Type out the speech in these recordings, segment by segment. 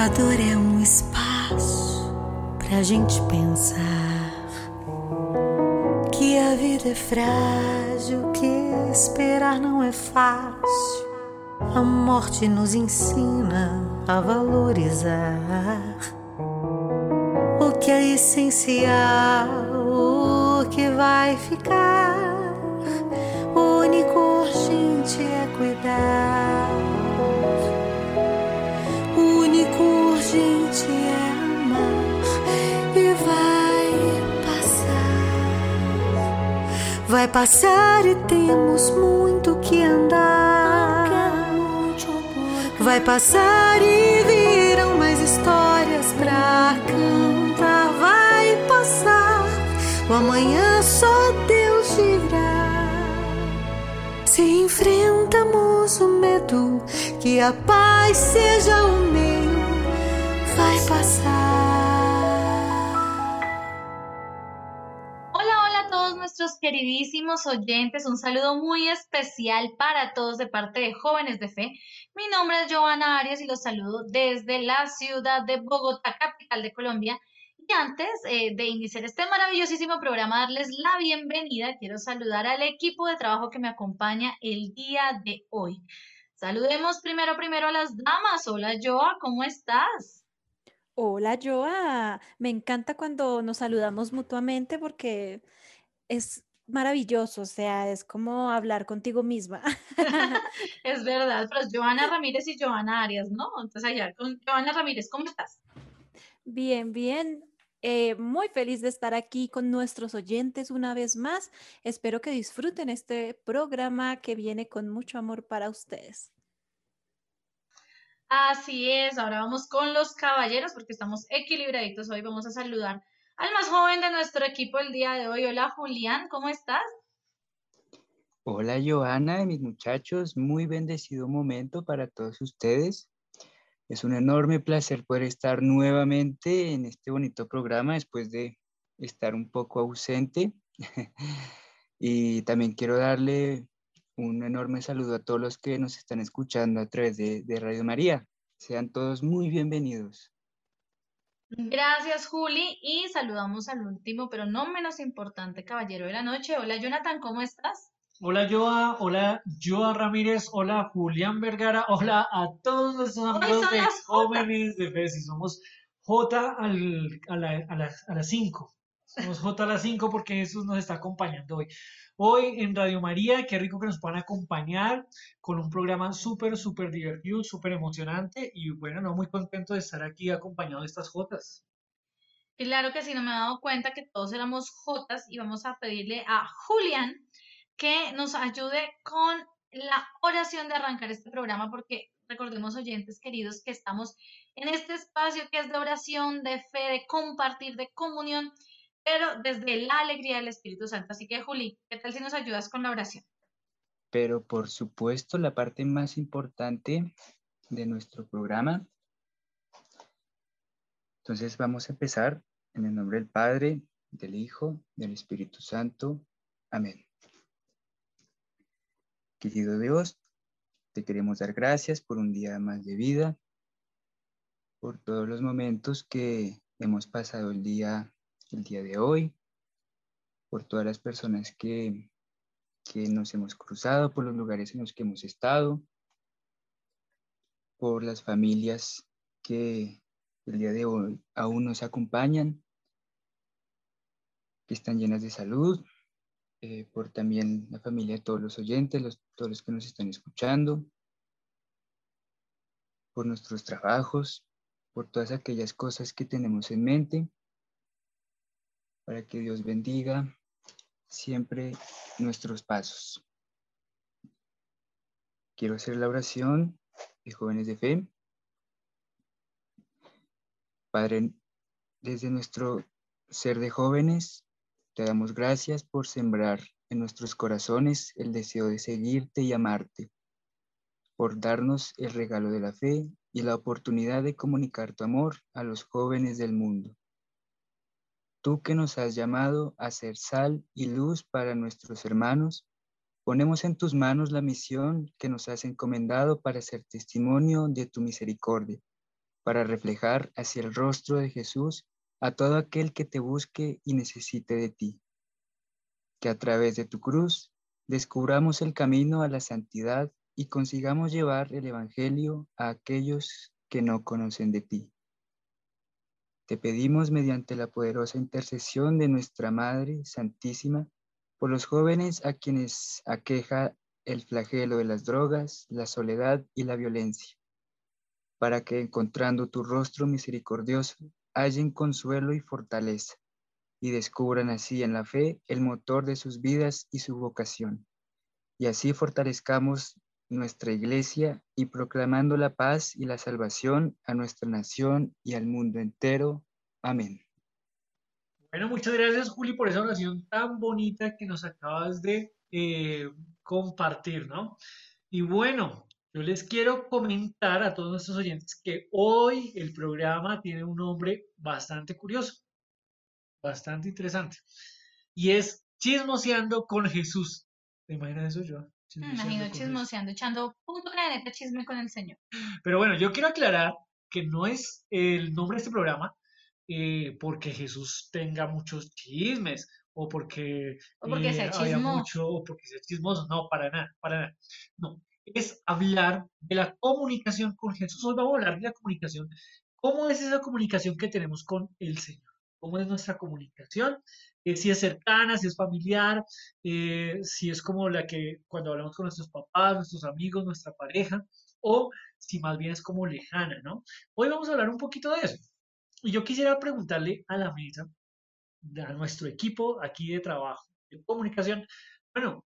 A dor é um espaço pra gente pensar que a vida é frágil, que esperar não é fácil. A morte nos ensina a valorizar o que é essencial, o que vai ficar. O único urgente é cuidar. Vai passar e temos muito que andar. Vai passar e virão mais histórias pra cantar. Vai passar, o amanhã só Deus dirá. Se enfrentamos o medo, que a paz seja o meio, vai passar. Queridísimos oyentes. Un saludo muy especial para todos de parte de Jóvenes de Fe. Mi nombre es Joana Arias y los saludo desde la ciudad de Bogotá, capital de Colombia. Y antes eh, de iniciar este maravillosísimo programa, darles la bienvenida, quiero saludar al equipo de trabajo que me acompaña el día de hoy. Saludemos primero, primero a las damas. Hola, Joa, ¿cómo estás? Hola, Joa. Me encanta cuando nos saludamos mutuamente porque es maravilloso, o sea, es como hablar contigo misma. es verdad, pero es Joana Ramírez y Joana Arias, ¿no? Entonces, allá con Joana Ramírez, ¿cómo estás? Bien, bien. Eh, muy feliz de estar aquí con nuestros oyentes una vez más. Espero que disfruten este programa que viene con mucho amor para ustedes. Así es, ahora vamos con los caballeros porque estamos equilibraditos. Hoy vamos a saludar al más joven de nuestro equipo el día de hoy. Hola Julián, ¿cómo estás? Hola Joana, mis muchachos, muy bendecido momento para todos ustedes. Es un enorme placer poder estar nuevamente en este bonito programa después de estar un poco ausente. y también quiero darle un enorme saludo a todos los que nos están escuchando a través de Radio María. Sean todos muy bienvenidos. Gracias, Juli. Y saludamos al último, pero no menos importante, caballero de la noche. Hola, Jonathan, ¿cómo estás? Hola Joa, hola Joa Ramírez, hola Julián Vergara, hola a todos nuestros amigos de jóvenes de fe. Si somos J al, a, la, a, las, a las 5. Somos J a las 5 porque Jesús nos está acompañando hoy. Hoy en Radio María, qué rico que nos puedan acompañar con un programa súper, súper divertido, súper emocionante y bueno, no muy contento de estar aquí acompañado de estas Jotas. Claro que sí, no me he dado cuenta que todos éramos Jotas y vamos a pedirle a Julián que nos ayude con la oración de arrancar este programa, porque recordemos, oyentes queridos, que estamos en este espacio que es de oración, de fe, de compartir, de comunión, pero desde la alegría del Espíritu Santo. Así que, Juli, ¿qué tal si nos ayudas con la oración? Pero por supuesto, la parte más importante de nuestro programa. Entonces vamos a empezar en el nombre del Padre, del Hijo, del Espíritu Santo. Amén. Querido Dios, te queremos dar gracias por un día más de vida, por todos los momentos que hemos pasado el día, el día de hoy, por todas las personas que, que nos hemos cruzado, por los lugares en los que hemos estado, por las familias que el día de hoy aún nos acompañan, que están llenas de salud, eh, por también la familia de todos los oyentes, los, todos los que nos están escuchando, por nuestros trabajos, por todas aquellas cosas que tenemos en mente, para que Dios bendiga siempre nuestros pasos. Quiero hacer la oración de jóvenes de fe. Padre, desde nuestro ser de jóvenes, te damos gracias por sembrar en nuestros corazones el deseo de seguirte y amarte, por darnos el regalo de la fe y la oportunidad de comunicar tu amor a los jóvenes del mundo. Tú que nos has llamado a ser sal y luz para nuestros hermanos, ponemos en tus manos la misión que nos has encomendado para ser testimonio de tu misericordia. para reflejar hacia el rostro de Jesús a todo aquel que te busque y necesite de ti. Que a través de tu cruz descubramos el camino a la santidad y consigamos llevar el Evangelio a aquellos que no conocen de ti. Te pedimos mediante la poderosa intercesión de nuestra Madre Santísima por los jóvenes a quienes aqueja el flagelo de las drogas, la soledad y la violencia, para que encontrando tu rostro misericordioso hallen consuelo y fortaleza y descubran así en la fe el motor de sus vidas y su vocación. Y así fortalezcamos nuestra iglesia y proclamando la paz y la salvación a nuestra nación y al mundo entero. Amén. Bueno, muchas gracias Juli por esa oración tan bonita que nos acabas de eh, compartir, ¿no? Y bueno, yo les quiero comentar a todos nuestros oyentes que hoy el programa tiene un nombre bastante curioso, bastante interesante, y es Chismoseando con Jesús. ¿Te imaginas eso, yo? Imagino chismoseando, echando punto de chisme con el Señor. Pero bueno, yo quiero aclarar que no es el nombre de este programa eh, porque Jesús tenga muchos chismes o porque, o porque sea eh, mucho o porque sea chismoso. No, para nada, para nada. No, es hablar de la comunicación con Jesús. Hoy vamos a hablar de la comunicación. ¿Cómo es esa comunicación que tenemos con el Señor? ¿Cómo es nuestra comunicación? Eh, si es cercana, si es familiar, eh, si es como la que cuando hablamos con nuestros papás, nuestros amigos, nuestra pareja, o si más bien es como lejana, ¿no? Hoy vamos a hablar un poquito de eso. Y yo quisiera preguntarle a la mesa, a nuestro equipo aquí de trabajo, de comunicación, bueno,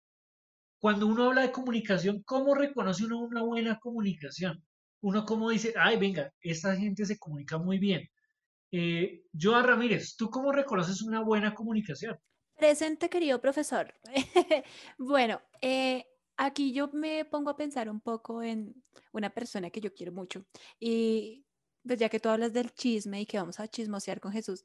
cuando uno habla de comunicación, ¿cómo reconoce uno una buena comunicación? Uno cómo dice, ay, venga, esta gente se comunica muy bien. Eh, Joa Ramírez, ¿tú cómo reconoces una buena comunicación? Presente, querido profesor. bueno, eh, aquí yo me pongo a pensar un poco en una persona que yo quiero mucho. Y pues ya que tú hablas del chisme y que vamos a chismosear con Jesús,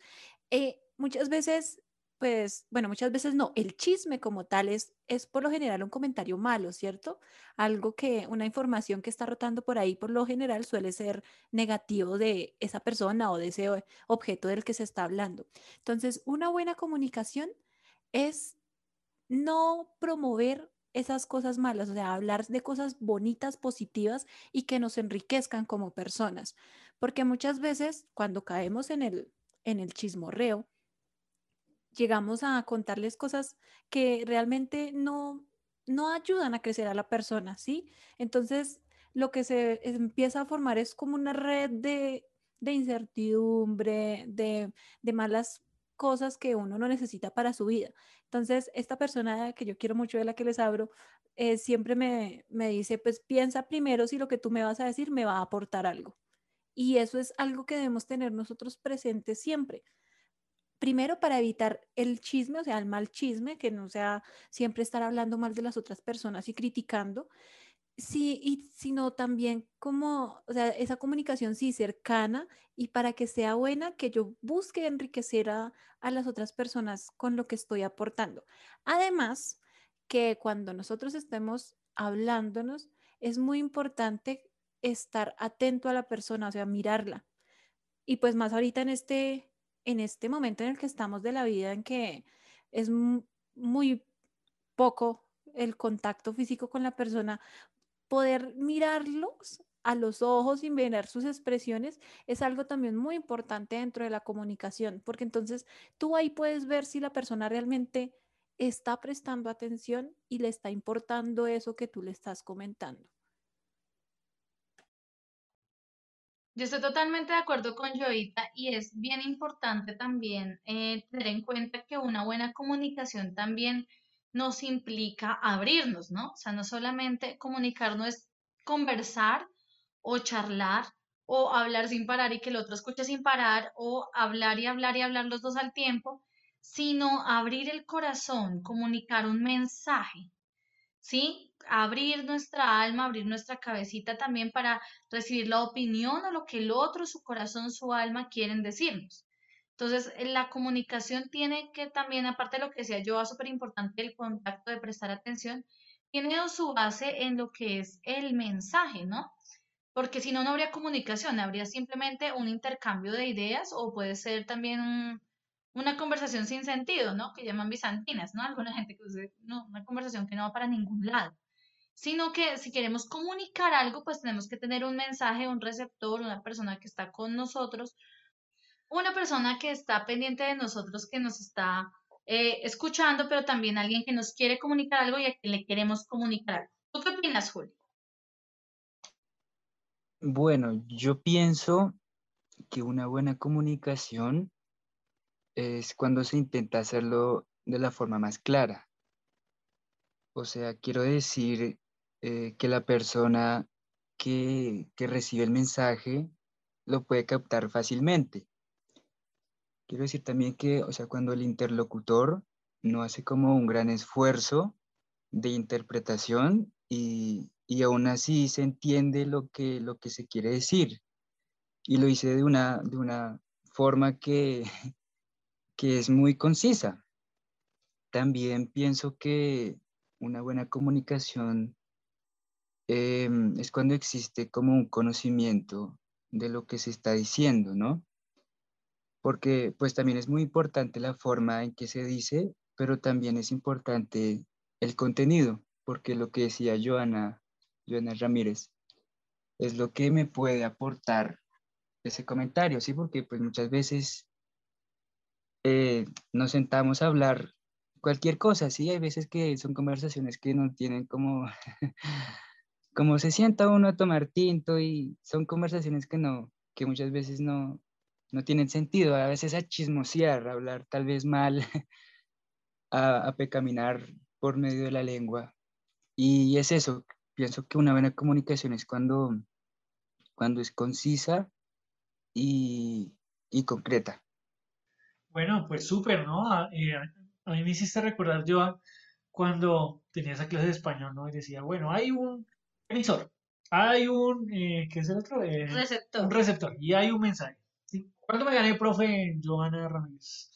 eh, muchas veces pues, bueno, muchas veces no. El chisme como tal es, es por lo general un comentario malo, ¿cierto? Algo que, una información que está rotando por ahí, por lo general suele ser negativo de esa persona o de ese objeto del que se está hablando. Entonces, una buena comunicación es no promover esas cosas malas, o sea, hablar de cosas bonitas, positivas y que nos enriquezcan como personas. Porque muchas veces cuando caemos en el, en el chismorreo, llegamos a contarles cosas que realmente no, no ayudan a crecer a la persona, ¿sí? Entonces, lo que se empieza a formar es como una red de, incertidumbre, de, malas cosas que uno no necesita para su vida. Entonces, esta persona que yo quiero mucho, de la que les abro, eh, siempre me, me dice, pues piensa primero si lo que tú me vas a decir me va a aportar algo. Y eso es algo que debemos tener nosotros presentes siempre primero para evitar el chisme, o sea, el mal chisme, que no sea siempre estar hablando mal de las otras personas y criticando, sí, y sino también como, o sea, esa comunicación sí cercana y para que sea buena, que yo busque enriquecer a, a las otras personas con lo que estoy aportando. Además, que cuando nosotros estemos hablándonos, es muy importante estar atento a la persona, o sea, mirarla. Y pues más ahorita en este en este momento en el que estamos de la vida, en que es muy poco el contacto físico con la persona, poder mirarlos a los ojos y ver sus expresiones es algo también muy importante dentro de la comunicación, porque entonces tú ahí puedes ver si la persona realmente está prestando atención y le está importando eso que tú le estás comentando. Yo estoy totalmente de acuerdo con Joita y es bien importante también eh, tener en cuenta que una buena comunicación también nos implica abrirnos, ¿no? O sea, no solamente comunicarnos es conversar o charlar o hablar sin parar y que el otro escuche sin parar o hablar y hablar y hablar los dos al tiempo, sino abrir el corazón, comunicar un mensaje, ¿sí? Abrir nuestra alma, abrir nuestra cabecita también para recibir la opinión o lo que el otro, su corazón, su alma quieren decirnos. Entonces, la comunicación tiene que también, aparte de lo que decía yo, súper importante el contacto de prestar atención, tiene su base en lo que es el mensaje, ¿no? porque si no, no habría comunicación, habría simplemente un intercambio de ideas o puede ser también una conversación sin sentido, ¿no? Que llaman bizantinas, ¿no? Alguna gente que dice, no, una conversación que no va para ningún lado. Sino que si queremos comunicar algo, pues tenemos que tener un mensaje, un receptor, una persona que está con nosotros, una persona que está pendiente de nosotros, que nos está eh, escuchando, pero también alguien que nos quiere comunicar algo y a quien le queremos comunicar ¿Tú qué opinas, Julio? Bueno, yo pienso que una buena comunicación es cuando se intenta hacerlo de la forma más clara. O sea, quiero decir eh, que la persona que, que recibe el mensaje lo puede captar fácilmente. Quiero decir también que, o sea, cuando el interlocutor no hace como un gran esfuerzo de interpretación y, y aún así se entiende lo que, lo que se quiere decir. Y lo hice de una, de una forma que, que es muy concisa. También pienso que una buena comunicación em, es cuando existe como un conocimiento de lo que se está diciendo, ¿no? porque pues también es muy importante la forma en que se dice, pero también es importante el contenido, porque lo que decía Joana, Joana Ramírez, es lo que me puede aportar ese comentario, ¿sí? Porque pues muchas veces eh, nos sentamos a hablar cualquier cosa, ¿sí? Hay veces que son conversaciones que no tienen como, como se sienta uno a tomar tinto y son conversaciones que no, que muchas veces no, no tienen sentido, a veces a chismosear, a hablar tal vez mal, a, pecaminar por medio de la lengua. Y es eso, pienso que una buena comunicación es cuando, cuando es concisa y, concreta. Bueno, pues súper, ¿no? A, eh, a, mí me hiciste recordar yo cuando tenía esa clase de español, ¿no? Y decía, bueno, hay un emisor, hay un, eh, ¿qué es el otro? Eh, receptor. Un receptor y hay un mensaje. ¿Cuánto me gané, profe Joana Ramírez?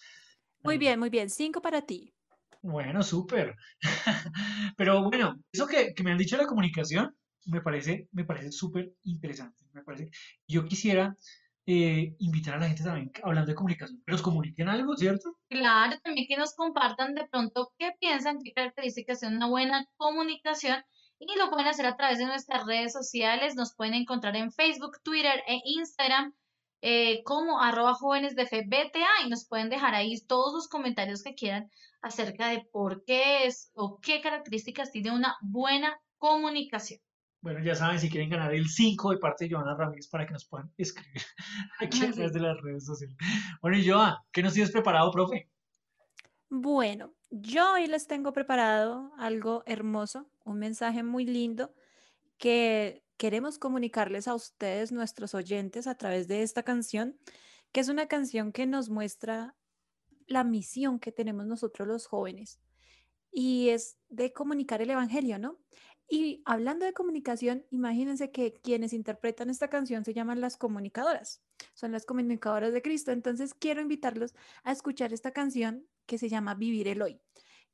Muy bien, muy bien. Cinco para ti. Bueno, súper. Pero bueno, eso que, me han dicho de la comunicación me parece, me parece súper interesante. Me parece. Yo quisiera eh, invitar a la gente también, hablando de comunicación, que nos comuniquen algo, ¿cierto? Claro, también que nos compartan de pronto qué piensan, qué características son una buena comunicación y lo pueden hacer a través de nuestras redes sociales. Nos pueden encontrar en Facebook, Twitter e Instagram eh, como arroba jóvenes de fe BTA y nos pueden dejar ahí todos los comentarios que quieran acerca de por qué es o qué características tiene una buena comunicación. Bueno, ya saben, si quieren ganar el 5 de parte de Joana Ramírez para que nos puedan escribir aquí a través de las redes sociales. Bueno, y Joa, ¿qué nos tienes preparado, profe? Bueno, yo hoy les tengo preparado algo hermoso, un mensaje muy lindo que queremos comunicarles a ustedes, nuestros oyentes, a través de esta canción, que es una canción que nos muestra la misión que tenemos nosotros los jóvenes y es de comunicar el Evangelio, ¿no? Y hablando de comunicación, imagínense que quienes interpretan esta canción se llaman las comunicadoras, son las comunicadoras de Cristo. Entonces quiero invitarlos a escuchar esta canción que se llama Vivir el Hoy,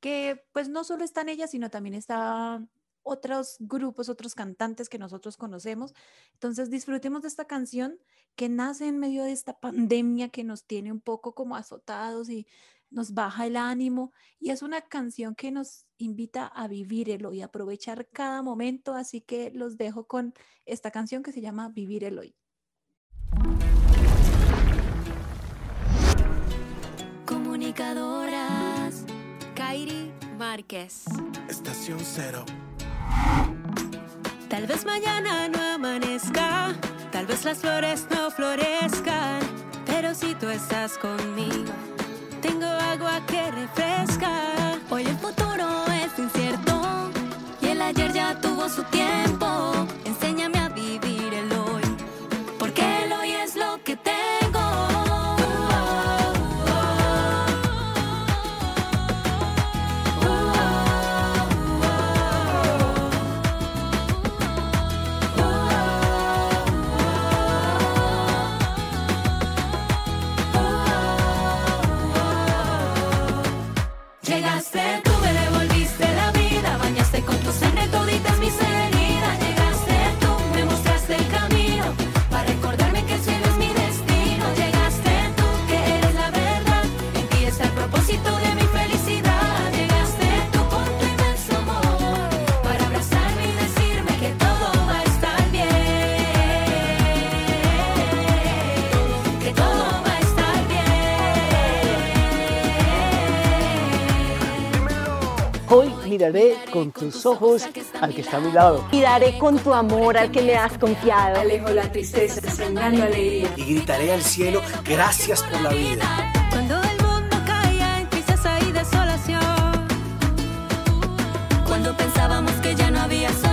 que pues no solo está en ella, sino también está otros grupos, otros cantantes que nosotros conocemos. Entonces disfrutemos de esta canción que nace en medio de esta pandemia que nos tiene un poco como azotados y nos baja el ánimo. Y es una canción que nos invita a vivir hoy, y aprovechar cada momento. Así que los dejo con esta canción que se llama Vivir el hoy. Comunicadoras, Kairi Márquez. Estación cero. Tal vez mañana no amanezca, tal vez las flores no florezcan, pero si tú estás conmigo, tengo agua que refresca. Hoy el futuro es incierto y el ayer ya tuvo su tiempo. Enséñame a Hoy miraré con tus ojos al que está a mi lado. Miraré con tu amor al que me has confiado. Alejo la tristeza, sembrando alegría. Y gritaré al cielo, gracias por la vida. Cuando el mundo caía en tristeza y desolación. Cuando pensábamos que ya no había solución.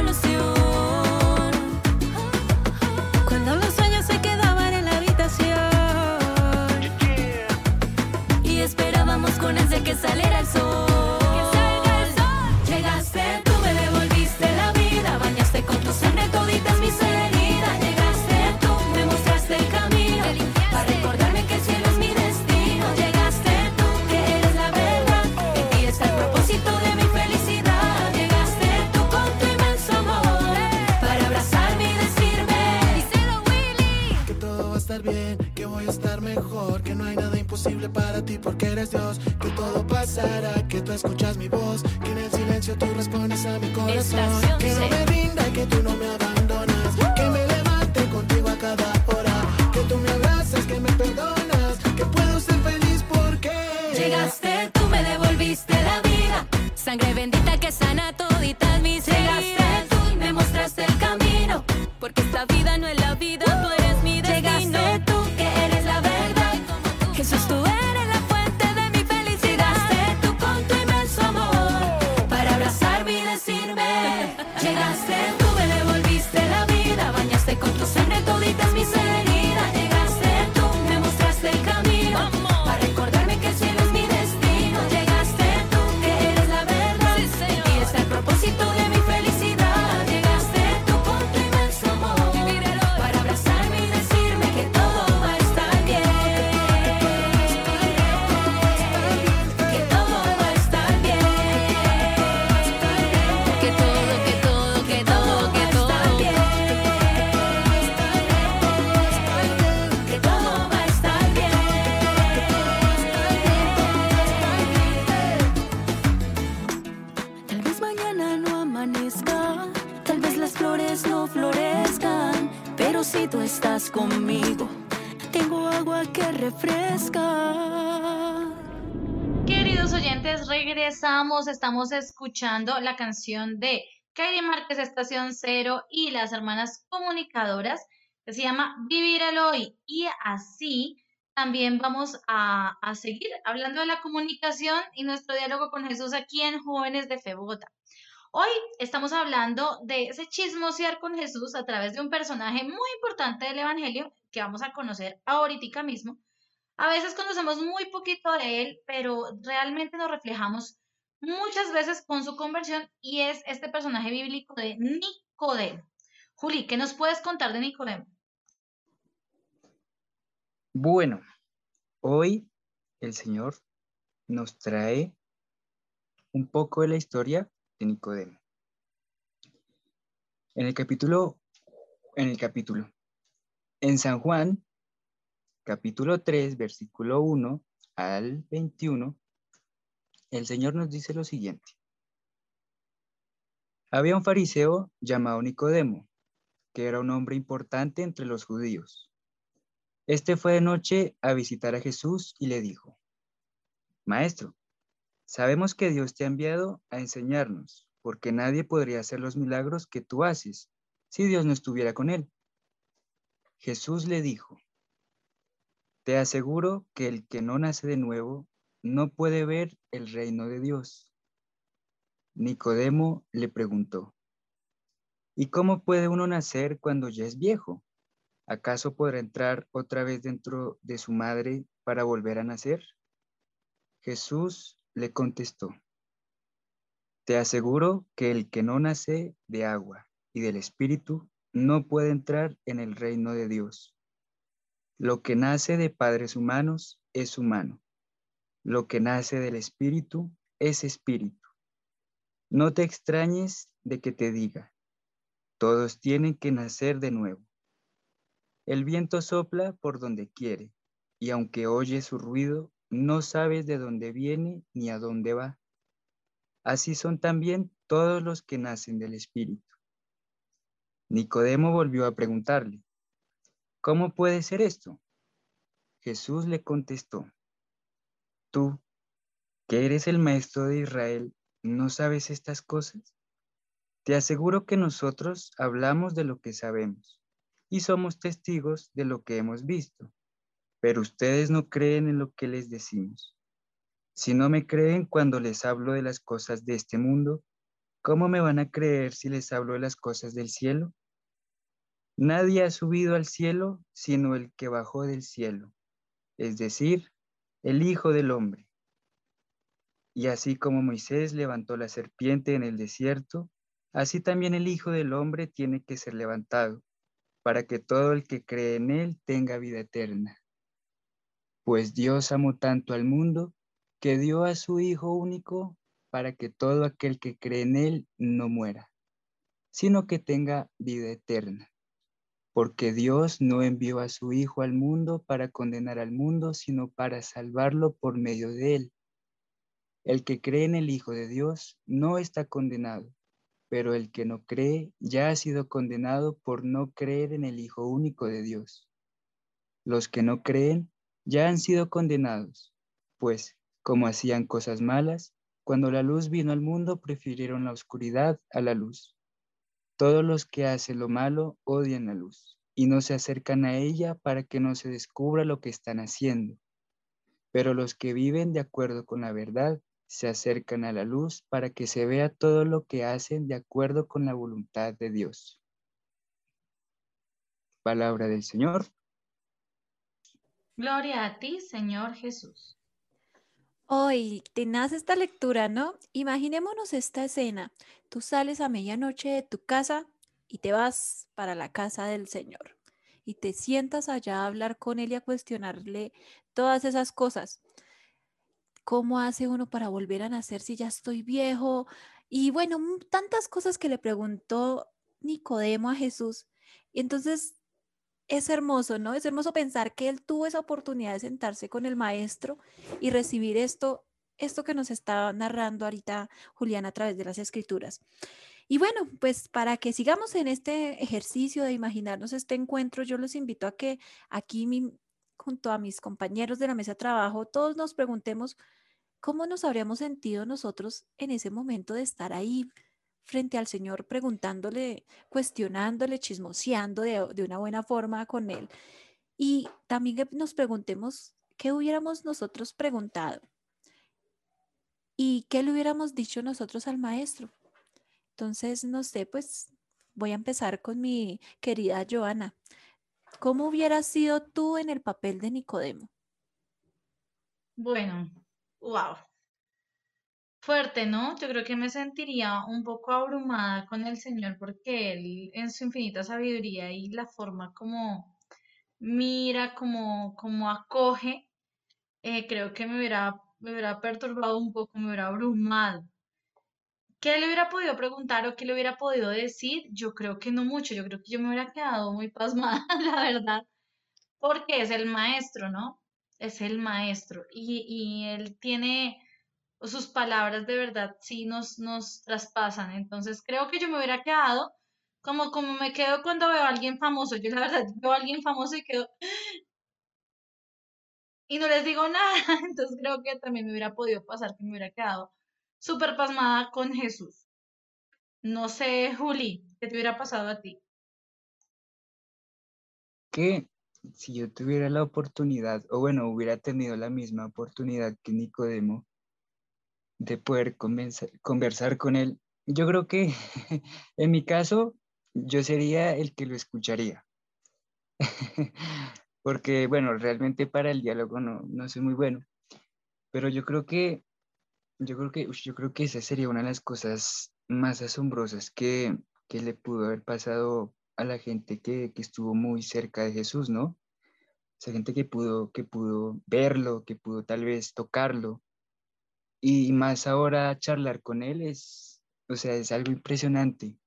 Que no hay nada imposible para ti porque eres Dios, que todo pasará, que tú escuchas mi voz, que en el silencio tú respondes a mi corazón, Estación que no me rinda, que tú no me abandonas, que me Estamos escuchando la canción de Kairi Márquez, Estación Cero y las hermanas comunicadoras, que se llama Vivir el Hoy. Y así también vamos a, a seguir hablando de la comunicación y nuestro diálogo con Jesús aquí en Jóvenes de Fe Bogotá. Hoy estamos hablando de ese chismosear con Jesús a través de un personaje muy importante del Evangelio que vamos a conocer ahorita mismo. A veces conocemos muy poquito de él, pero realmente nos reflejamos muchas veces con su conversión y es este personaje bíblico de Nicodemo. Juli, ¿qué nos puedes contar de Nicodemo? Bueno, hoy el Señor nos trae un poco de la historia de Nicodemo. En el capítulo, en el capítulo, en San Juan, capítulo 3, versículo 1 al 21, el Señor nos dice lo siguiente. Había un fariseo llamado Nicodemo, que era un hombre importante entre los judíos. Este fue de noche a visitar a Jesús y le dijo, Maestro, sabemos que Dios te ha enviado a enseñarnos, porque nadie podría hacer los milagros que tú haces si Dios no estuviera con él. Jesús le dijo, Te aseguro que el que no nace de nuevo no puede ver el reino de Dios. Nicodemo le preguntó, ¿Y cómo puede uno nacer cuando ya es viejo? ¿Acaso podrá entrar otra vez dentro de su madre para volver a nacer? Jesús le contestó, Te aseguro que el que no nace de agua y del Espíritu no puede entrar en el reino de Dios. Lo que nace de padres humanos es humano. Lo que nace del Espíritu es Espíritu. No te extrañes de que te diga, todos tienen que nacer de nuevo. El viento sopla por donde quiere, y aunque oyes su ruido, no sabes de dónde viene ni a dónde va. Así son también todos los que nacen del Espíritu. Nicodemo volvió a preguntarle, ¿cómo puede ser esto? Jesús le contestó, tú, que eres el maestro de Israel, ¿no sabes estas cosas? Te aseguro que nosotros hablamos de lo que sabemos y somos testigos de lo que hemos visto, pero ustedes no creen en lo que les decimos. Si no me creen cuando les hablo de las cosas de este mundo, ¿cómo me van a creer si les hablo de las cosas del cielo? Nadie ha subido al cielo sino el que bajó del cielo, es decir, el Hijo del Hombre. Y así como Moisés levantó la serpiente en el desierto, así también el Hijo del Hombre tiene que ser levantado, para que todo el que cree en él tenga vida eterna. Pues Dios amó tanto al mundo que dio a su Hijo único para que todo aquel que cree en él no muera, sino que tenga vida eterna. Porque Dios no envió a su Hijo al mundo para condenar al mundo, sino para salvarlo por medio de él. El que cree en el Hijo de Dios no está condenado, pero el que no cree ya ha sido condenado por no creer en el Hijo único de Dios. Los que no creen ya han sido condenados, pues, como hacían cosas malas, cuando la luz vino al mundo prefirieron la oscuridad a la luz. Todos los que hacen lo malo odian la luz y no se acercan a ella para que no se descubra lo que están haciendo. Pero los que viven de acuerdo con la verdad se acercan a la luz para que se vea todo lo que hacen de acuerdo con la voluntad de Dios. Palabra del Señor. Gloria a ti, Señor Jesús. Hoy, tenaz esta lectura, ¿no? Imaginémonos esta escena. Tú sales a medianoche de tu casa y te vas para la casa del Señor y te sientas allá a hablar con Él y a cuestionarle todas esas cosas. ¿Cómo hace uno para volver a nacer si ya estoy viejo? Y bueno, tantas cosas que le preguntó Nicodemo a Jesús. Y entonces es hermoso, ¿no? Es hermoso pensar que él tuvo esa oportunidad de sentarse con el maestro y recibir esto, esto que nos está narrando ahorita Julián a través de las escrituras. Y bueno, pues para que sigamos en este ejercicio de imaginarnos este encuentro, yo los invito a que aquí junto a mis compañeros de la mesa de trabajo, todos nos preguntemos cómo nos habríamos sentido nosotros en ese momento de estar ahí frente al Señor preguntándole, cuestionándole, chismoseando de, de una buena forma con Él. Y también nos preguntemos qué hubiéramos nosotros preguntado y qué le hubiéramos dicho nosotros al maestro. Entonces, no sé, pues voy a empezar con mi querida Joana. ¿Cómo hubieras sido tú en el papel de Nicodemo? Bueno, wow, fuerte, ¿no? Yo creo que me sentiría un poco abrumada con el Señor porque Él en su infinita sabiduría y la forma como mira, como, como acoge, eh, creo que me hubiera, me hubiera perturbado un poco, me hubiera abrumado. ¿Qué le hubiera podido preguntar o qué le hubiera podido decir? Yo creo que no mucho, yo creo que yo me hubiera quedado muy pasmada, la verdad, porque es el maestro, ¿no? Es el maestro y, y él tiene sus palabras de verdad sí nos, nos traspasan. Entonces creo que yo me hubiera quedado como, como me quedo cuando veo a alguien famoso. Yo la verdad veo a alguien famoso y quedo... Y no les digo nada. Entonces creo que también me hubiera podido pasar que me hubiera quedado súper pasmada con Jesús. No sé, Juli, ¿qué te hubiera pasado a ti? Que si yo tuviera la oportunidad, o bueno, hubiera tenido la misma oportunidad que Nicodemo, de poder conversar con él. Yo creo que en mi caso, yo sería el que lo escucharía. Porque, bueno, realmente para el diálogo no, no soy muy bueno. Pero yo creo que, yo creo que, yo creo que esa sería una de las cosas más asombrosas que, que le pudo haber pasado a la gente que, que estuvo muy cerca de Jesús, ¿no? Esa gente que pudo, que pudo verlo, que pudo tal vez tocarlo, y más ahora charlar con él es, o sea, es algo impresionante.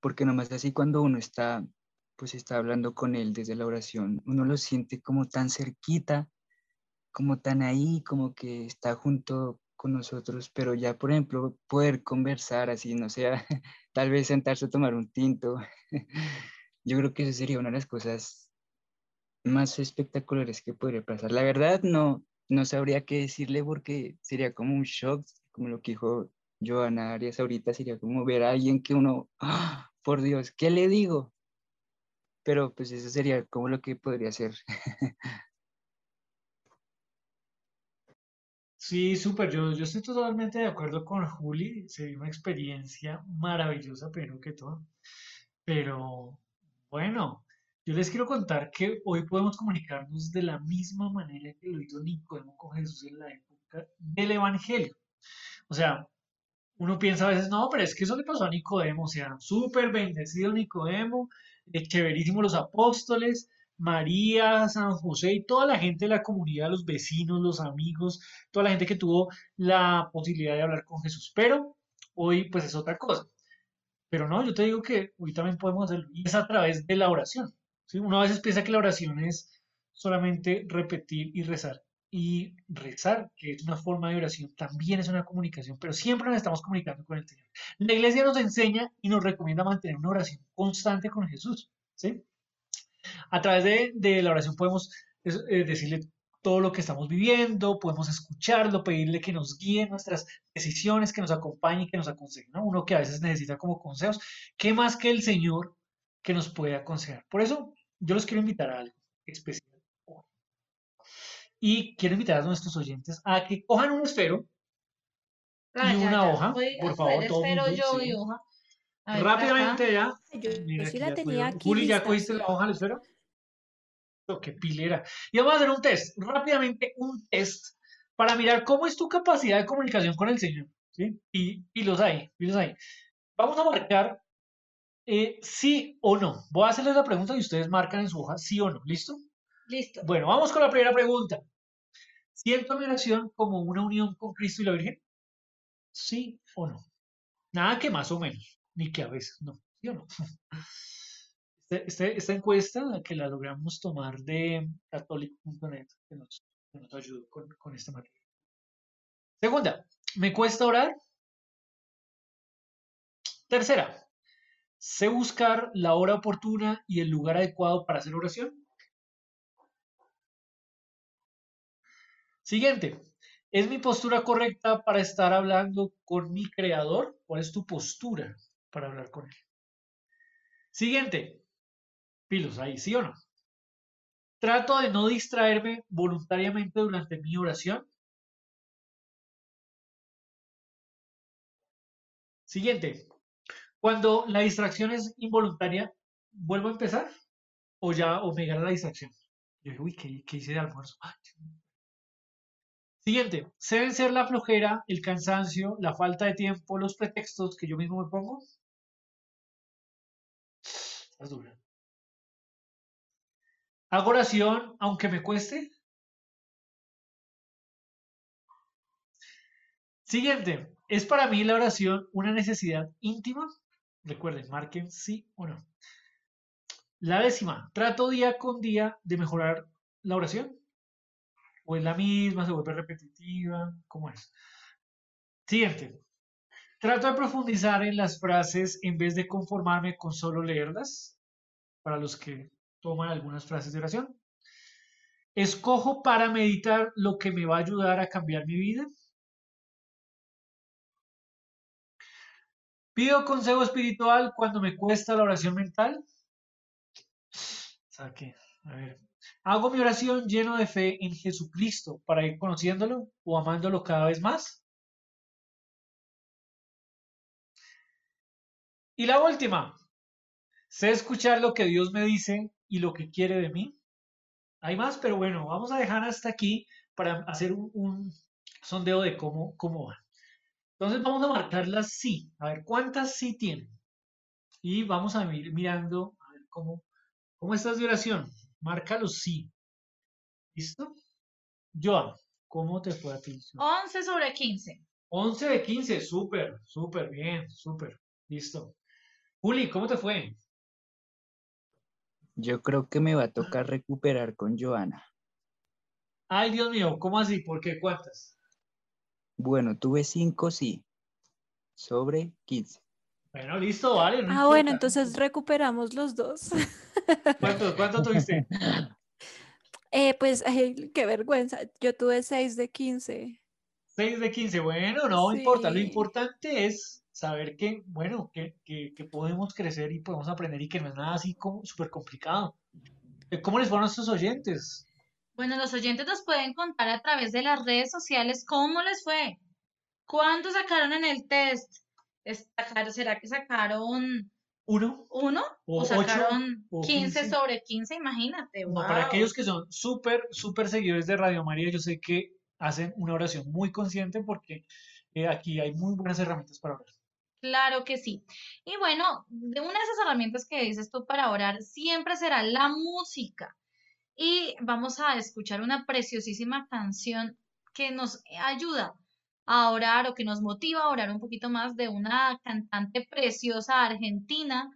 Porque nomás así cuando uno está, pues está hablando con él desde la oración, uno lo siente como tan cerquita, como tan ahí, como que está junto con nosotros, pero ya, por ejemplo, poder conversar así, no sea, tal vez sentarse a tomar un tinto, yo creo que eso sería una de las cosas más espectaculares que podría pasar. La verdad, no, no sabría qué decirle porque sería como un shock, como lo que dijo Joana Arias ahorita, sería como ver a alguien que uno, ¡ah! por Dios, ¿qué le digo? Pero pues eso sería como lo que podría ser. Sí, súper. Yo, yo estoy totalmente de acuerdo con Juli. Sería una experiencia maravillosa, pero que todo. Pero bueno, yo les quiero contar que hoy podemos comunicarnos de la misma manera que lo hizo Nicodemo con Jesús en la época del Evangelio. O sea, uno piensa a veces, no, pero es que eso le pasó a Nicodemo, o sea, súper bendecido Nicodemo, eh, chéverísimo los apóstoles, María, San José y toda la gente de la comunidad, los vecinos, los amigos, toda la gente que tuvo la posibilidad de hablar con Jesús. Pero hoy pues es otra cosa. Pero no, yo te digo que hoy también podemos hacerlo y es a través de la oración. ¿Sí? Uno a veces piensa que la oración es solamente repetir y rezar. Y rezar, que es una forma de oración, también es una comunicación, pero siempre nos estamos comunicando con el Señor. La iglesia nos enseña y nos recomienda mantener una oración constante con Jesús. ¿sí? A través de, la oración podemos eh, decirle todo lo que estamos viviendo, podemos escucharlo, pedirle que nos guíe nuestras decisiones, que nos acompañe y que nos aconseje. ¿no? Uno que a veces necesita como consejos. ¿Qué más que el Señor que nos puede aconsejar? Por eso yo los quiero invitar a algo especial hoy. Y quiero invitar a nuestros oyentes a que cojan un esfero Ah, y ya, una ya. hoja, Voy a por favor, todo esfero mundo, yo sí. y hoja. A ver, Rápidamente ya. Yo, yo Mira, sí aquí la ya tenía aquí. Juli, ¿ya cogiste la hoja del esfero? Oh, qué pilera. Y vamos a hacer un test, rápidamente un test para mirar cómo es tu capacidad de comunicación con el Señor. ¿sí? Y, y los hay, y los hay. Vamos a marcar eh, sí o no. Voy a hacerles la pregunta y ustedes marcan en su hoja sí o no. ¿Listo? Listo. Bueno, vamos con la primera pregunta. ¿Siento mi oración como una unión con Cristo y la Virgen? ¿Sí o no? Nada que más o menos, ni que a veces, no. ¿Sí o no? Este- este- esta encuesta que la logramos tomar de catholic.net, que nos, que nos ayudó con, con esta materia. Segunda, ¿me cuesta orar? Tercera, ¿sé buscar la hora oportuna y el lugar adecuado para hacer oración? Siguiente, ¿es mi postura correcta para estar hablando con mi creador? ¿Cuál es tu postura para hablar con él? Siguiente, pilos ahí, ¿sí o no? Trato de no distraerme voluntariamente durante mi oración. Siguiente, cuando la distracción es involuntaria, ¿vuelvo a empezar? ¿O ya, o me gana la distracción? Yo digo, uy, ¿qué, hice de almuerzo? Ay, Siguiente, ¿se deben ser la flojera, el cansancio, la falta de tiempo, los pretextos que yo mismo me pongo? Es dura. ¿Hago oración aunque me cueste? Siguiente, ¿es para mí la oración una necesidad íntima? Recuerden, marquen sí o no. La décima, ¿trato día con día de mejorar la oración? ¿O es la misma, se vuelve repetitiva? ¿Cómo es? Siguiente, ¿trato de profundizar en las frases en vez de conformarme con solo leerlas? Para los que toman algunas frases de oración. ¿Escojo para meditar lo que me va a ayudar a cambiar mi vida? ¿Pido consejo espiritual cuando me cuesta la oración mental? A ver. ¿Hago mi oración lleno de fe en Jesucristo para ir conociéndolo o amándolo cada vez más? Y la última, sé escuchar lo que Dios me dice y lo que quiere de mí. Hay más, pero bueno, vamos a dejar hasta aquí para hacer un, sondeo de cómo, cómo va. Entonces vamos a marcar las sí, a ver cuántas sí tienen. Y vamos a ir mirando a ver cómo, cómo estás de oración. Marca los sí. ¿Listo? Joan, ¿cómo te fue a ti? 11 sobre 15. 11 de 15, súper, súper bien, súper. Listo. Juli, ¿cómo te fue? Yo creo que me va a tocar recuperar con Joana. Ay, Dios mío, ¿cómo así? ¿Por qué cuántas? Bueno, tuve cinco sí, sobre 15. Bueno, listo, vale. no Ah, bueno, entonces recuperamos los dos. ¿Cuánto, cuánto tuviste? Eh, pues, ay, qué vergüenza. Yo tuve 6 de 15. 6 de 15, bueno, no importa, lo importante es saber que, bueno, que, que, que podemos crecer y podemos aprender y que no es nada así como súper complicado. Eh, ¿Cómo les fueron a nuestros oyentes? Bueno, los oyentes nos pueden contar a través de las redes sociales cómo les fue. ¿Cuánto sacaron en el test? ¿Será que sacaron ¿Uno? uno? O ¿O ocho, sacaron o 15 15. sobre 15? Imagínate. No, para aquellos que son súper, súper seguidores de Radio María, yo sé que hacen una oración muy consciente porque eh, aquí hay muy buenas herramientas para orar. Claro que sí. Y bueno, de una de esas herramientas que dices tú para orar siempre será la música. Y vamos a escuchar una preciosísima canción que nos ayuda a orar o que nos motiva a orar un poquito más de una cantante preciosa argentina,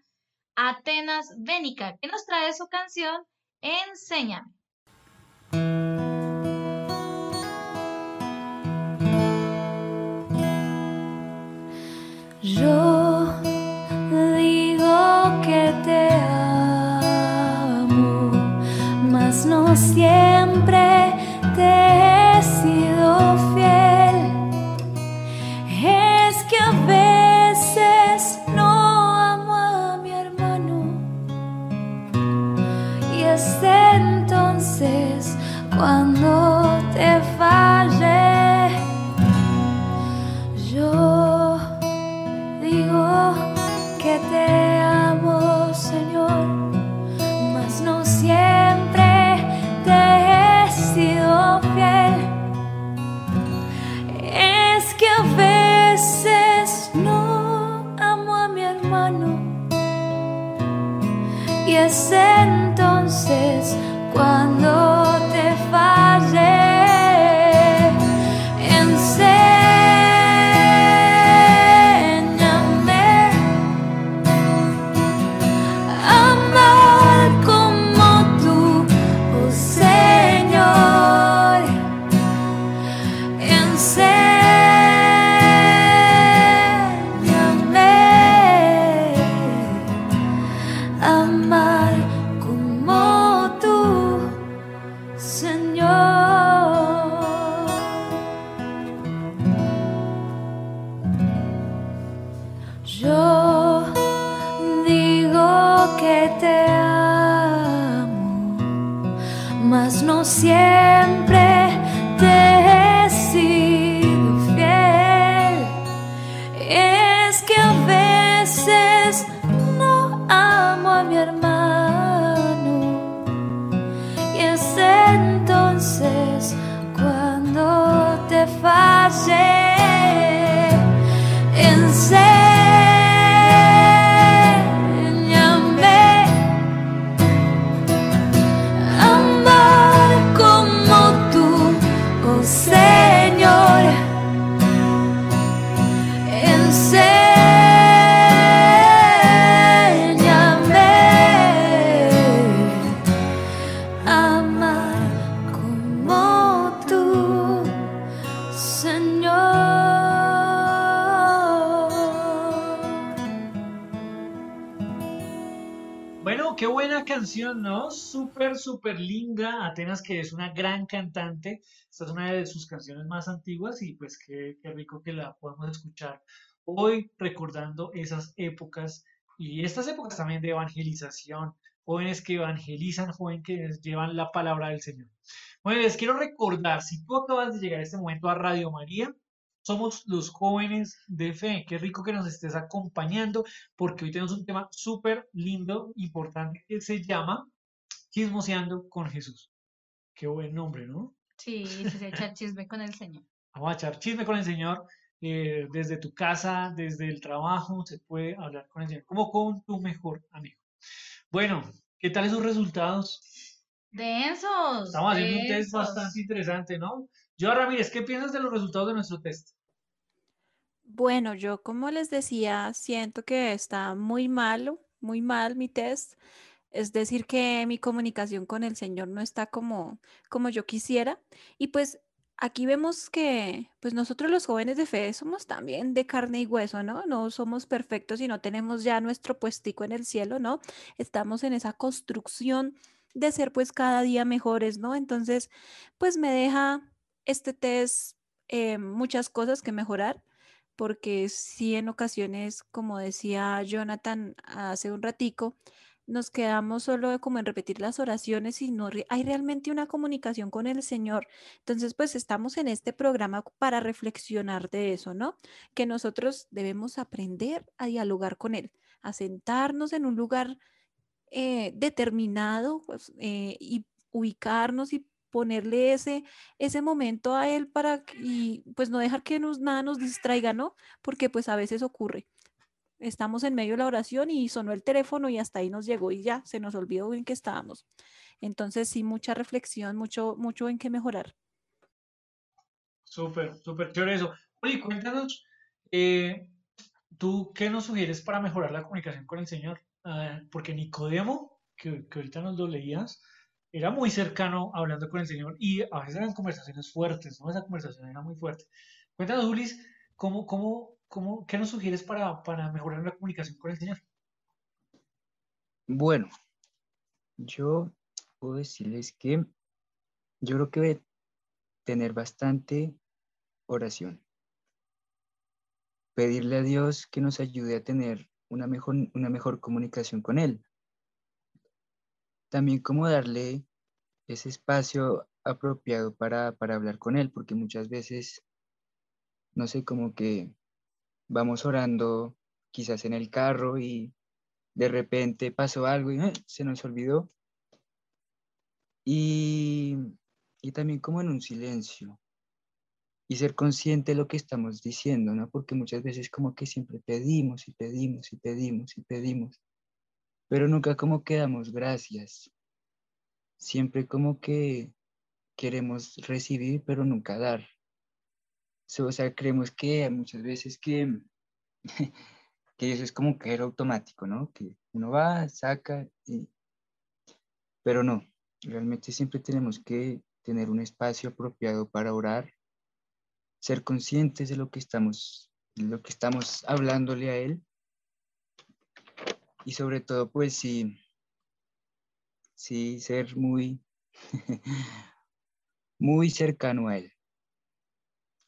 Atenas Bénica, que nos trae su canción Enséñame. cielo. Buena canción, ¿no? Súper, súper linda. Atenas, que es una gran cantante. Esta es una de sus canciones más antiguas y pues qué, qué rico que la podemos escuchar hoy recordando esas épocas y estas épocas también de evangelización. Jóvenes que evangelizan, jóvenes que llevan la palabra del Señor. Bueno, les quiero recordar, si tú acabas de llegar a este momento a Radio María, somos los jóvenes de fe. Qué rico que nos estés acompañando porque hoy tenemos un tema súper lindo, importante, que se llama Chismoseando con Jesús. Qué buen nombre, ¿no? Sí, sí, se echa chisme con el Señor. Vamos a echar chisme con el Señor. eh, desde tu casa, desde el trabajo, se puede hablar con el Señor, como con tu mejor amigo. Bueno, ¿qué tal esos resultados? Densos. Estamos haciendo un test bastante interesante, ¿no? Yo, Ramírez, ¿qué piensas de los resultados de nuestro test? Bueno, yo como les decía, siento que está muy malo, muy mal mi test. Es decir, que mi comunicación con el Señor no está como, como yo quisiera. Y pues aquí vemos que pues nosotros los jóvenes de fe somos también de carne y hueso, ¿no? No somos perfectos y no tenemos ya nuestro puestico en el cielo, ¿no? Estamos en esa construcción de ser pues cada día mejores, ¿no? Entonces, pues me deja este test eh, muchas cosas que mejorar, porque sí en ocasiones, como decía Jonathan hace un ratico, nos quedamos solo como en repetir las oraciones y no hay realmente una comunicación con el Señor. Entonces, pues estamos en este programa para reflexionar de eso, ¿no? Que nosotros debemos aprender a dialogar con Él, a sentarnos en un lugar eh, determinado pues, eh, y ubicarnos y ponerle ese, ese momento a él para y pues no dejar que nos, nada nos distraiga, ¿no? Porque pues a veces ocurre. Estamos en medio de la oración y sonó el teléfono y hasta ahí nos llegó y ya se nos olvidó en qué estábamos. Entonces sí, mucha reflexión, mucho, mucho en qué mejorar. Súper, súper chévere eso. Oye, cuéntanos, eh, ¿tú qué nos sugieres para mejorar la comunicación con el Señor? Ah, porque Nicodemo, que, que ahorita nos lo leías, era muy cercano hablando con el Señor y a veces eran conversaciones fuertes, ¿no? Esa conversación era muy fuerte. Cuéntanos, Ulis, ¿cómo, cómo, cómo, ¿qué nos sugieres para, para mejorar la comunicación con el Señor? Bueno, yo puedo decirles que yo creo que voy tener bastante oración. Pedirle a Dios que nos ayude a tener una mejor, una mejor comunicación con Él también como darle ese espacio apropiado para, hablar con él, porque muchas veces, no sé, como que vamos orando quizás en el carro y de repente pasó algo y se nos olvidó. Y, y también como en un silencio y ser consciente de lo que estamos diciendo, ¿no? Porque muchas veces como que siempre pedimos y pedimos y pedimos y pedimos pero nunca como que damos gracias. Siempre como que queremos recibir, pero nunca dar. o sea, creemos que muchas veces que, que eso es como que era automático, ¿no? Que uno va, saca, pero no, realmente siempre tenemos que tener un espacio apropiado para orar, ser conscientes de lo que estamos, de lo que estamos hablándole a Él y sobre todo, pues sí, sí, ser muy, muy cercano a él.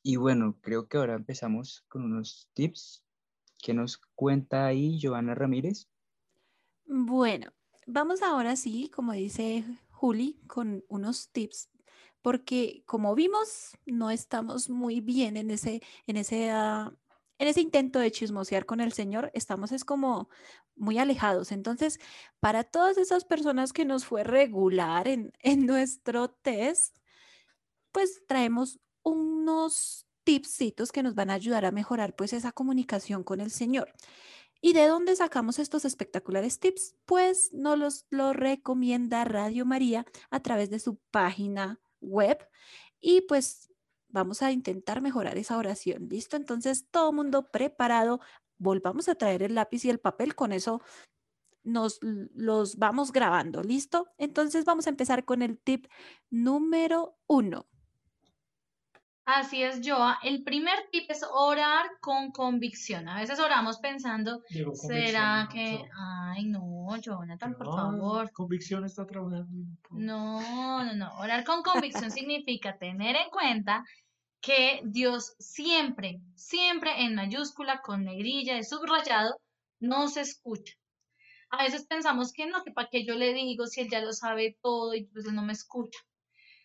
Y bueno, creo que ahora empezamos con unos tips que nos cuenta ahí Joana Ramírez. Bueno, vamos ahora sí, como dice Juli, con unos tips, porque como vimos, no estamos muy bien en ese, en ese, en ese intento de chismosear con el Señor, estamos es como muy alejados. Entonces, para todas esas personas que nos fue regular en, nuestro test, pues traemos unos tipsitos que nos van a ayudar a mejorar pues esa comunicación con el Señor. ¿Y de dónde sacamos estos espectaculares tips? Pues nos los lo recomienda Radio María a través de su página web y pues vamos a intentar mejorar esa oración. ¿Listo? Entonces, todo mundo preparado volvamos a traer el lápiz y el papel, con eso nos los vamos grabando, ¿listo? Entonces vamos a empezar con el tip número uno. Así es, Joa. El primer tip es orar con convicción. A veces oramos pensando, ¿será que... Ay, no, Jonathan, por favor. Convicción está trabajando. No, no, no. Orar con convicción significa tener en cuenta que Dios siempre, siempre en mayúscula, con negrilla, de subrayado, nos escucha. A veces pensamos que no, que para qué yo le digo si Él ya lo sabe todo y pues Él no me escucha.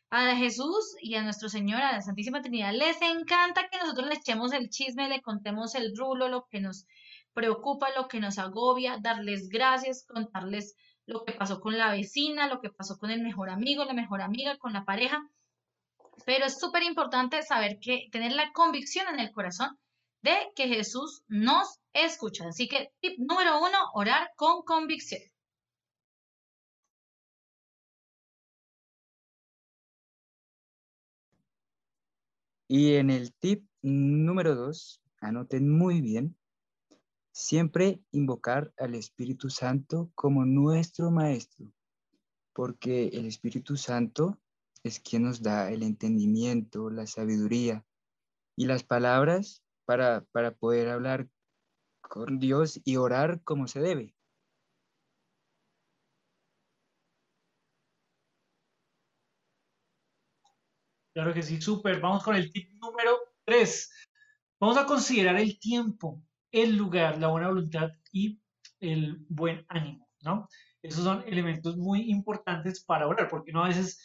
A Jesús y a nuestro Señor, a la Santísima Trinidad, les encanta que nosotros le echemos el chisme, le contemos el rulo, lo que nos preocupa, lo que nos agobia, darles gracias, contarles lo que pasó con la vecina, lo que pasó con el mejor amigo, la mejor amiga, con la pareja. Pero es súper importante saber que tener la convicción en el corazón de que Jesús nos escucha. Así que tip número uno, orar con convicción. Y en el tip número dos, anoten muy bien, siempre invocar al Espíritu Santo como nuestro Maestro, porque el Espíritu Santo es quien nos da el entendimiento, la sabiduría y las palabras para, para poder hablar con Dios y orar como se debe. Claro que sí, súper. Vamos con el tip número Tres, vamos a considerar el tiempo, el lugar, la buena voluntad y el buen ánimo, ¿no? Esos son elementos muy importantes para orar, porque uno a veces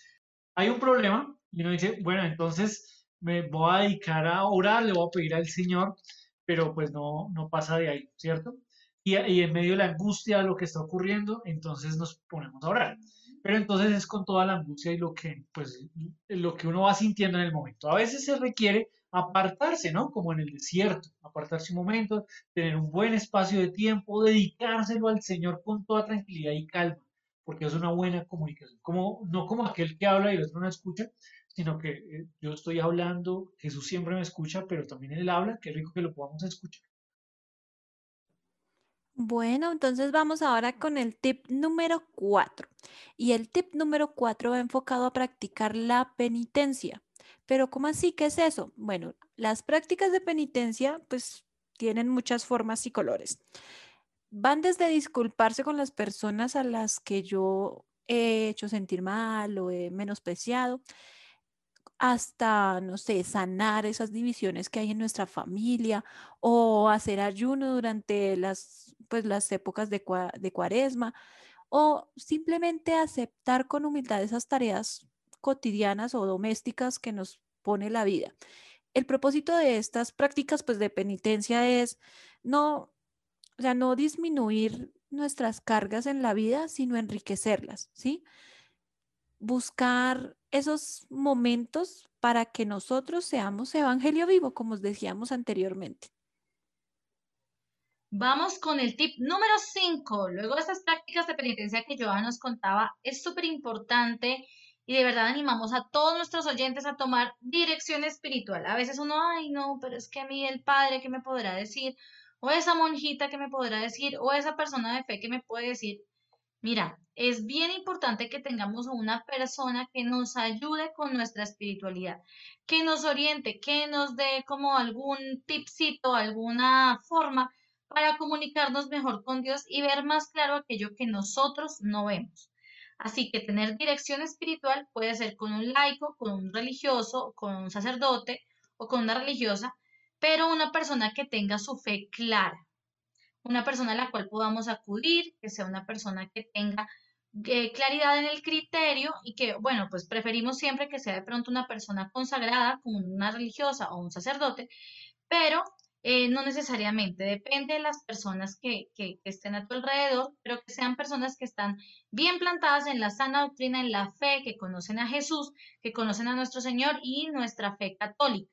hay un problema y uno dice, bueno, entonces me voy a dedicar a orar, le voy a pedir al Señor, pero pues no, no pasa de ahí, ¿cierto? Y, y en medio de la angustia de lo que está ocurriendo, entonces nos ponemos a orar. Pero entonces es con toda la angustia y lo que, pues, lo que uno va sintiendo en el momento. A veces se requiere apartarse, ¿no? Como en el desierto, apartarse un momento, tener un buen espacio de tiempo, dedicárselo al Señor con toda tranquilidad y calma, porque es una buena comunicación. Como, no como aquel que habla y el otro no escucha, sino que eh, yo estoy hablando, Jesús siempre me escucha, pero también Él habla, qué rico que lo podamos escuchar. Bueno, entonces vamos ahora con el tip número cuatro. Y el tip número cuatro va enfocado a practicar la penitencia. Pero ¿cómo así? ¿Qué es eso? Bueno, las prácticas de penitencia pues tienen muchas formas y colores. Van desde disculparse con las personas a las que yo he hecho sentir mal o he menospreciado, hasta, no sé, sanar esas divisiones que hay en nuestra familia o hacer ayuno durante las, pues, las épocas de, de cuaresma o simplemente aceptar con humildad esas tareas cotidianas o domésticas que nos pone la vida. El propósito de estas prácticas pues de penitencia es no, o sea, no disminuir nuestras cargas en la vida, sino enriquecerlas, ¿sí? Buscar esos momentos para que nosotros seamos evangelio vivo, como os decíamos anteriormente. Vamos con el tip número 5. Luego de estas prácticas de penitencia que Joana nos contaba, es súper importante y de verdad animamos a todos nuestros oyentes a tomar dirección espiritual. A veces uno, ay, no, pero es que a mí el padre, ¿qué me podrá decir? O esa monjita, que me podrá decir? O esa persona de fe, que me puede decir? Mira, es bien importante que tengamos una persona que nos ayude con nuestra espiritualidad, que nos oriente, que nos dé como algún tipcito, alguna forma para comunicarnos mejor con Dios y ver más claro aquello que nosotros no vemos. Así que tener dirección espiritual puede ser con un laico, con un religioso, con un sacerdote o con una religiosa, pero una persona que tenga su fe clara, una persona a la cual podamos acudir, que sea una persona que tenga eh, claridad en el criterio y que, bueno, pues preferimos siempre que sea de pronto una persona consagrada, como una religiosa o un sacerdote, pero eh, no necesariamente, depende de las personas que, que, estén a tu alrededor, pero que sean personas que están bien plantadas en la sana doctrina, en la fe, que conocen a Jesús, que conocen a nuestro Señor y nuestra fe católica.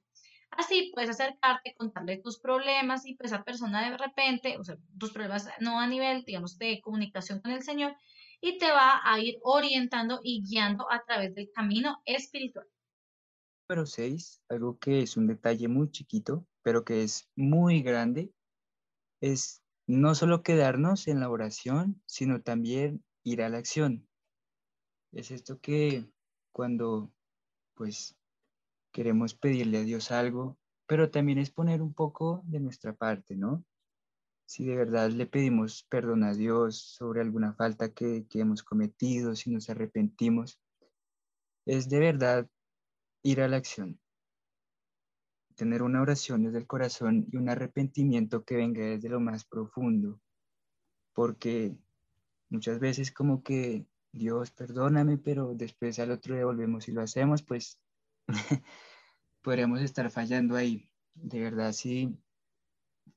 Así puedes acercarte, contarle tus problemas y pues esa persona de repente, o sea, tus problemas no a nivel, digamos, de comunicación con el Señor, y te va a ir orientando y guiando a través del camino espiritual. Número 6, algo que es un detalle muy chiquito, pero que es muy grande, es no solo quedarnos en la oración, sino también ir a la acción. Es esto que cuando pues queremos pedirle a Dios algo, pero también es poner un poco de nuestra parte, ¿no? Si de verdad le pedimos perdón a Dios sobre alguna falta que, que hemos cometido, si nos arrepentimos, es de verdad ir a la acción tener una oración desde el corazón y un arrepentimiento que venga desde lo más profundo, porque muchas veces como que Dios perdóname, pero después al otro día volvemos y lo hacemos, pues podríamos estar fallando ahí. De verdad, sí,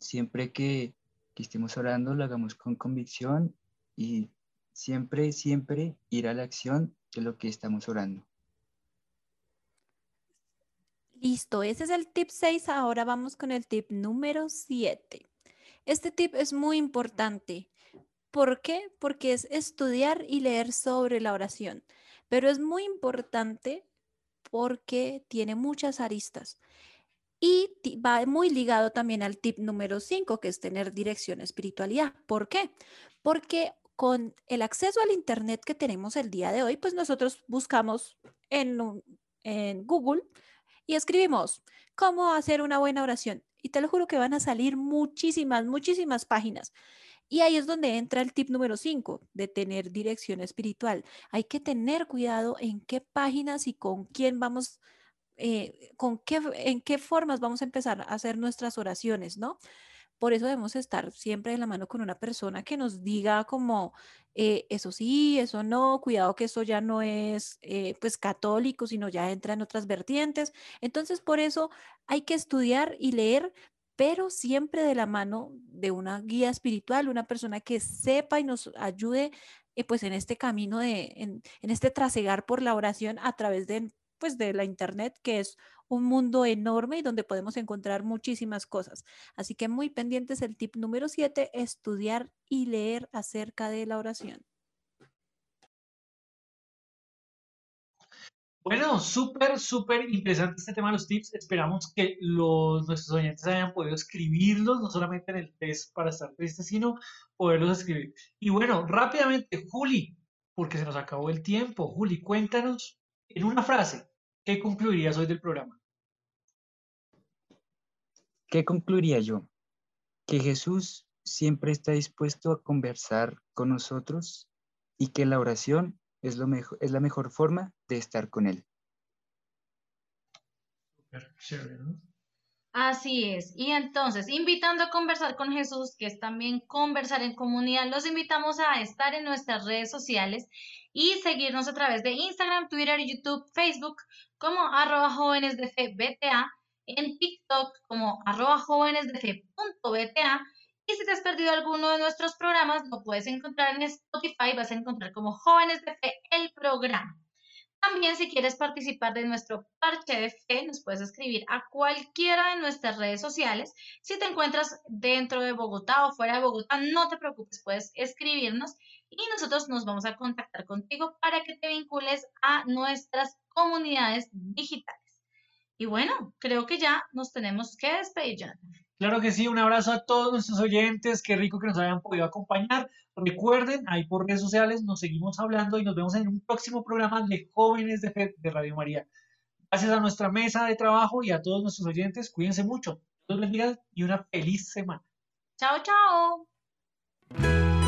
siempre que, estemos orando, lo hagamos con convicción y siempre, siempre ir a la acción de lo que estamos orando. Listo, ese es el tip 6. Ahora vamos con el tip número 7. Este tip es muy importante. ¿Por qué? Porque es estudiar y leer sobre la oración. Pero es muy importante porque tiene muchas aristas. Y va muy ligado también al tip número 5, que es tener dirección espiritualidad. ¿Por qué? Porque con el acceso al Internet que tenemos el día de hoy, pues nosotros buscamos en, en Google y escribimos cómo hacer una buena oración. Y te lo juro que van a salir muchísimas, muchísimas páginas. Y ahí es donde entra el tip número 5 de tener dirección espiritual. Hay que tener cuidado en qué páginas y con quién vamos eh, con qué, en qué formas vamos a empezar a hacer nuestras oraciones, ¿no? Por eso debemos estar siempre de la mano con una persona que nos diga como, eh, eso sí, eso no, cuidado que eso ya no es eh, pues católico, sino ya entra en otras vertientes. Entonces, por eso hay que estudiar y leer, pero siempre de la mano de una guía espiritual, una persona que sepa y nos ayude eh, pues en este camino de, en, este trasegar por la oración a través de pues de la internet, que es un mundo enorme y donde podemos encontrar muchísimas cosas. Así que muy pendientes el tip número 7, estudiar y leer acerca de la oración. Bueno, súper, súper interesante este tema de los tips. Esperamos que los, nuestros oyentes hayan podido escribirlos, no solamente en el test para estar tristes, sino poderlos escribir. Y bueno, rápidamente, Juli, porque se nos acabó el tiempo. Juli, cuéntanos en una frase, ¿qué concluirías hoy del programa? ¿Qué concluiría yo? Que Jesús siempre está dispuesto a conversar con nosotros y que la oración es, lo mejor, es la mejor forma de estar con Él. Así es. Y entonces, invitando a conversar con Jesús, que es también conversar en comunidad, los invitamos a estar en nuestras redes sociales y seguirnos a través de Instagram, Twitter, YouTube, Facebook como arroba jóvenes de fe BTA en TikTok como arroba jóvenesdefe.bta y si te has perdido alguno de nuestros programas, lo puedes encontrar en Spotify, vas a encontrar como Jóvenes de Fe el programa. También si quieres participar de nuestro parche de fe, nos puedes escribir a cualquiera de nuestras redes sociales. Si te encuentras dentro de Bogotá o fuera de Bogotá, no te preocupes, puedes escribirnos y nosotros nos vamos a contactar contigo para que te vincules a nuestras comunidades digitales. Y bueno, creo que ya nos tenemos que despedir, Claro que sí, un abrazo a todos nuestros oyentes, qué rico que nos hayan podido acompañar. Recuerden, ahí por redes sociales nos seguimos hablando y nos vemos en un próximo programa de Jóvenes de Fe de Radio María. Gracias a nuestra mesa de trabajo y a todos nuestros oyentes, cuídense mucho. Dios bendiga y una feliz semana. Chao, chao.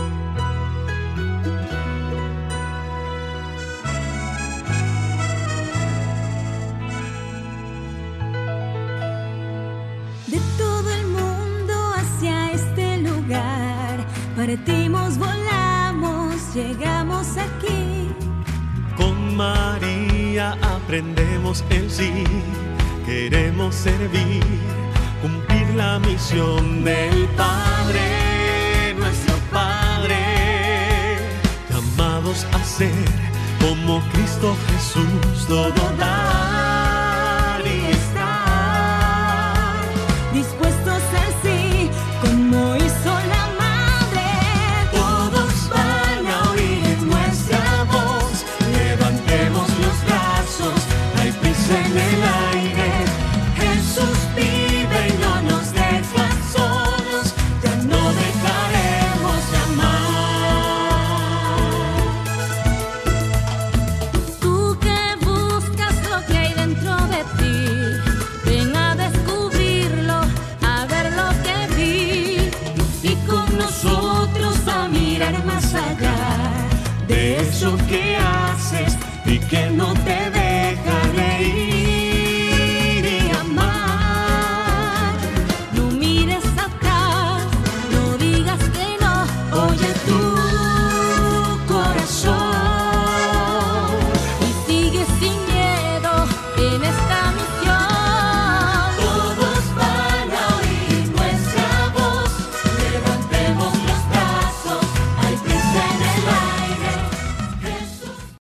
Partimos, volamos, llegamos aquí. Con María aprendemos el sí, queremos servir, cumplir la misión del Padre, nuestro Padre, llamados a ser como Cristo Jesús, todo dar